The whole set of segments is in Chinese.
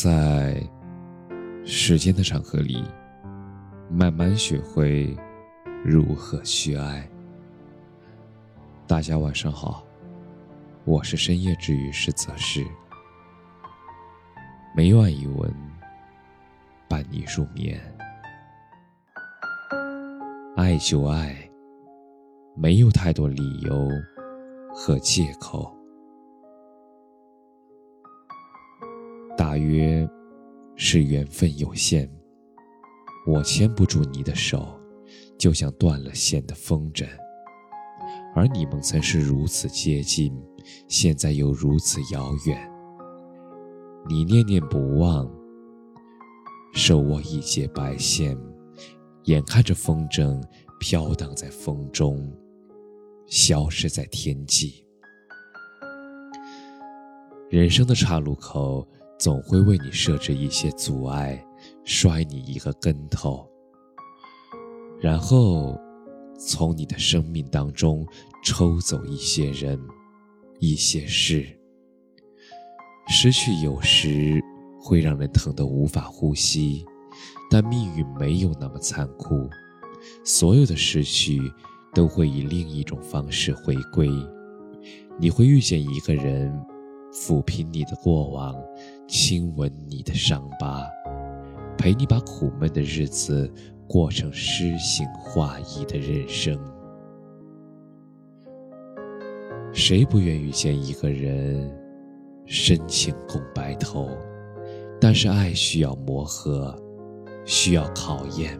在时间的长河里，慢慢学会如何去爱。大家晚上好，我是深夜治愈师泽是，每晚一文伴你入眠。爱就爱，没有太多理由和借口。大约是缘分有限，我牵不住你的手，就像断了线的风筝。而你们曾是如此接近，现在又如此遥远。你念念不忘，手握一截白线，眼看着风筝飘荡在风中，消失在天际。人生的岔路口。总会为你设置一些阻碍，摔你一个跟头，然后从你的生命当中抽走一些人、一些事。失去有时会让人疼得无法呼吸，但命运没有那么残酷，所有的失去都会以另一种方式回归。你会遇见一个人。抚平你的过往，亲吻你的伤疤，陪你把苦闷的日子过成诗情画意的人生。谁不愿遇见一个人，深情共白头？但是爱需要磨合，需要考验。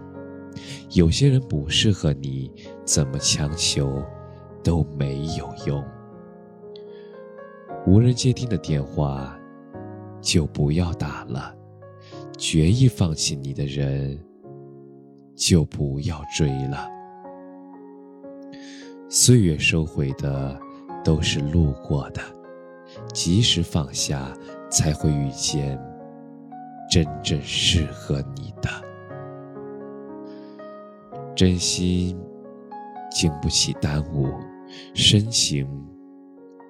有些人不适合你，怎么强求都没有用。无人接听的电话，就不要打了；决意放弃你的人，就不要追了。岁月收回的都是路过的，及时放下，才会遇见真正适合你的。真心经不起耽误，深情。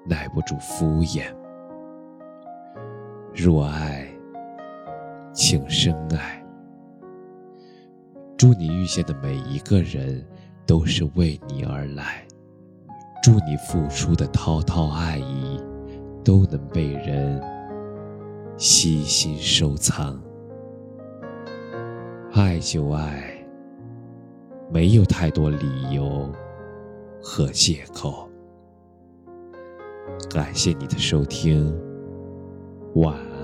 耐不住敷衍，若爱，请深爱。祝你遇见的每一个人都是为你而来，祝你付出的滔滔爱意都能被人悉心收藏。爱就爱，没有太多理由和借口。感谢你的收听，晚安。